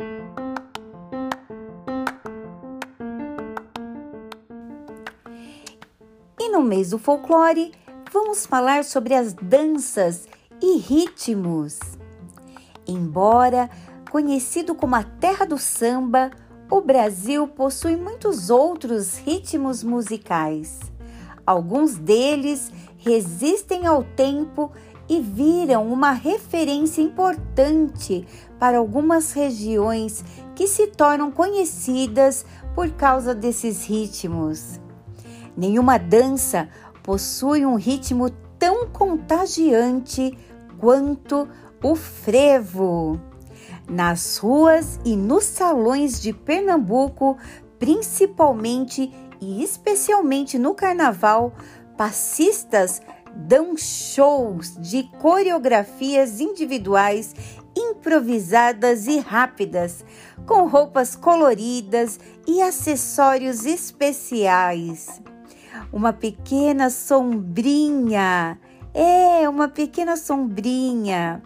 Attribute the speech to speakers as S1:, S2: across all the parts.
S1: E no mês do folclore, vamos falar sobre as danças e ritmos. Embora conhecido como a terra do samba, o Brasil possui muitos outros ritmos musicais. Alguns deles resistem ao tempo e viram uma referência importante para algumas regiões que se tornam conhecidas por causa desses ritmos. Nenhuma dança possui um ritmo tão contagiante quanto o frevo. Nas ruas e nos salões de Pernambuco, principalmente e especialmente no carnaval, passistas dão shows de coreografias individuais improvisadas e rápidas, com roupas coloridas e acessórios especiais. Uma pequena sombrinha, é uma pequena sombrinha.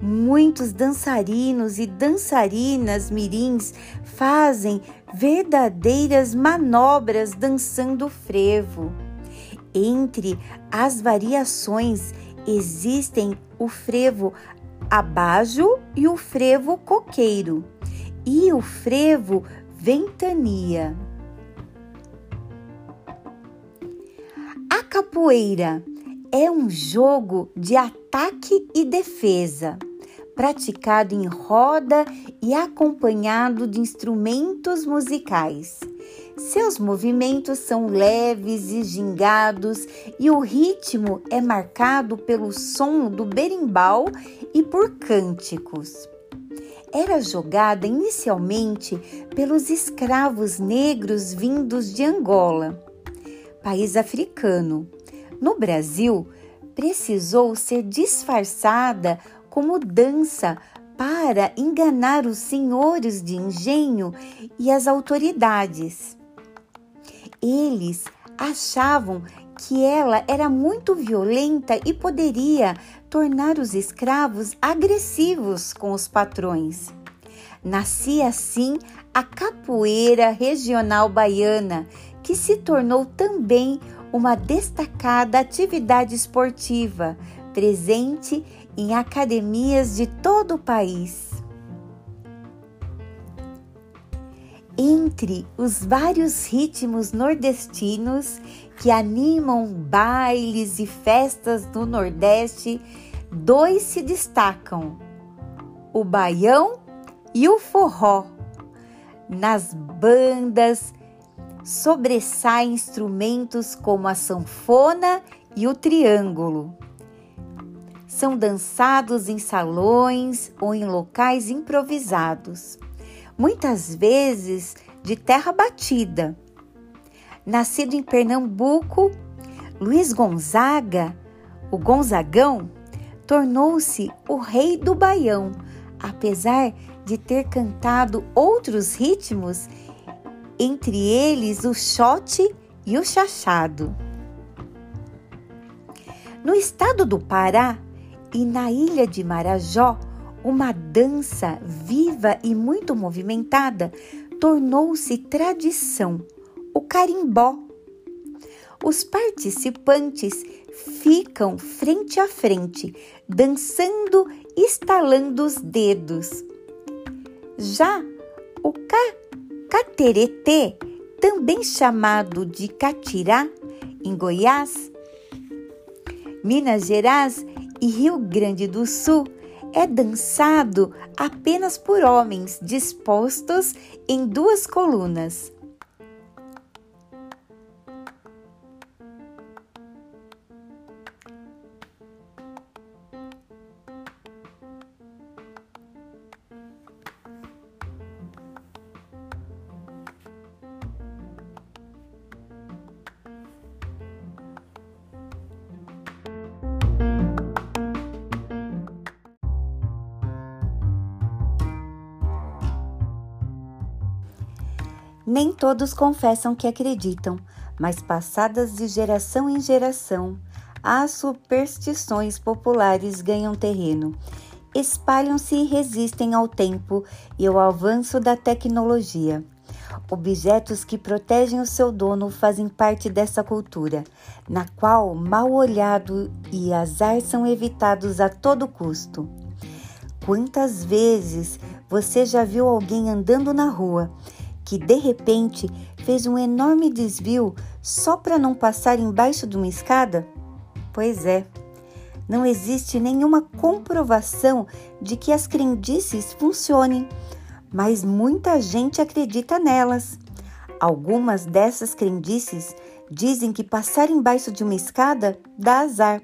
S1: Muitos dançarinos e dançarinas mirins fazem verdadeiras manobras dançando frevo. Entre as variações existem o frevo abajo e o frevo coqueiro e o frevo ventania. A capoeira é um jogo de ataque e defesa praticado em roda e acompanhado de instrumentos musicais. Seus movimentos são leves e gingados e o ritmo é marcado pelo som do berimbau e por cânticos. Era jogada inicialmente pelos escravos negros vindos de Angola, país africano. No Brasil, precisou ser disfarçada como dança para enganar os senhores de engenho e as autoridades. Eles achavam que ela era muito violenta e poderia tornar os escravos agressivos com os patrões. Nascia assim a capoeira regional baiana, que se tornou também uma destacada atividade esportiva, presente em academias de todo o país. Entre os vários ritmos nordestinos que animam bailes e festas do Nordeste, dois se destacam: o baião e o forró. Nas bandas sobressaem instrumentos como a sanfona e o triângulo. São dançados em salões ou em locais improvisados, muitas vezes de terra batida. Nascido em Pernambuco, Luiz Gonzaga, o Gonzagão, tornou-se o rei do baião, apesar de ter cantado outros ritmos, entre eles o xote e o chachado. No estado do Pará, e na ilha de Marajó, uma dança viva e muito movimentada tornou-se tradição, o carimbó. Os participantes ficam frente a frente, dançando, estalando os dedos. Já o ca cateretê, também chamado de catirá, em Goiás, Minas Gerais e Rio Grande do Sul é dançado apenas por homens dispostos em duas colunas. Nem todos confessam que acreditam, mas passadas de geração em geração, as superstições populares ganham terreno espalham-se e resistem ao tempo e ao avanço da tecnologia. Objetos que protegem o seu dono fazem parte dessa cultura, na qual mal olhado e azar são evitados a todo custo. Quantas vezes você já viu alguém andando na rua que de repente fez um enorme desvio só para não passar embaixo de uma escada? Pois é, não existe nenhuma comprovação de que as crendices funcionem, mas muita gente acredita nelas. Algumas dessas crendices dizem que passar embaixo de uma escada dá azar.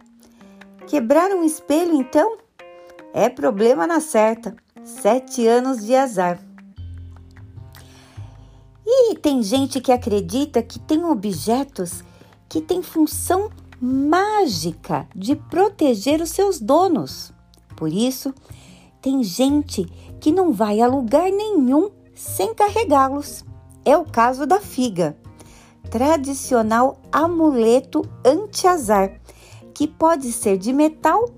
S1: Quebrar um espelho, então? É problema na certa. Sete anos de azar. Tem gente que acredita que tem objetos que têm função mágica de proteger os seus donos. Por isso, tem gente que não vai a lugar nenhum sem carregá-los. É o caso da figa, tradicional amuleto anti-azar, que pode ser de metal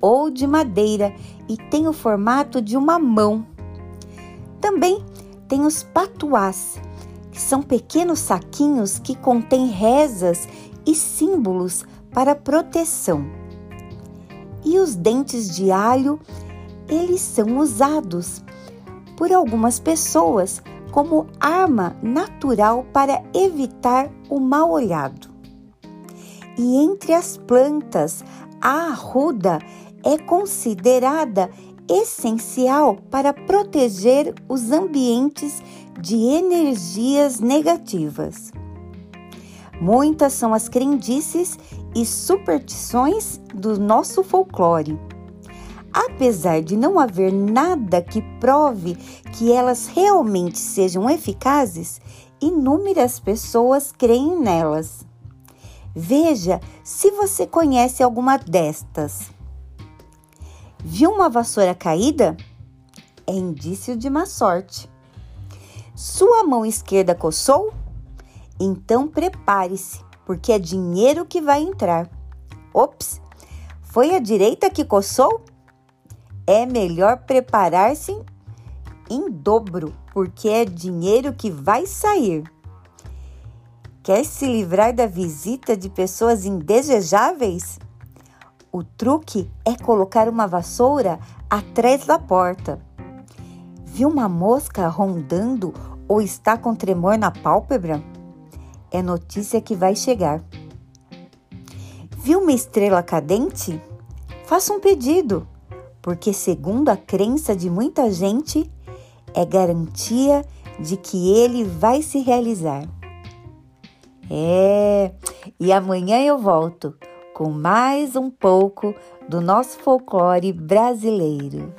S1: ou de madeira e tem o formato de uma mão. Também tem os patuás, são pequenos saquinhos que contêm rezas e símbolos para proteção. E os dentes de alho, eles são usados por algumas pessoas como arma natural para evitar o mal olhado. E entre as plantas, a arruda é considerada essencial para proteger os ambientes de energias negativas. Muitas são as crendices e superstições do nosso folclore. Apesar de não haver nada que prove que elas realmente sejam eficazes, inúmeras pessoas creem nelas. Veja se você conhece alguma destas. Viu uma vassoura caída? É indício de má sorte. Sua mão esquerda coçou? Então prepare-se, porque é dinheiro que vai entrar. Ops, foi a direita que coçou? É melhor preparar-se em dobro, porque é dinheiro que vai sair. Quer se livrar da visita de pessoas indesejáveis? O truque é colocar uma vassoura atrás da porta. Viu uma mosca rondando ou está com tremor na pálpebra? é notícia que vai chegar. Viu uma estrela cadente? Faça um pedido, porque, segundo a crença de muita gente, é garantia de que ele vai se realizar. É, e amanhã eu volto com mais um pouco do nosso folclore brasileiro.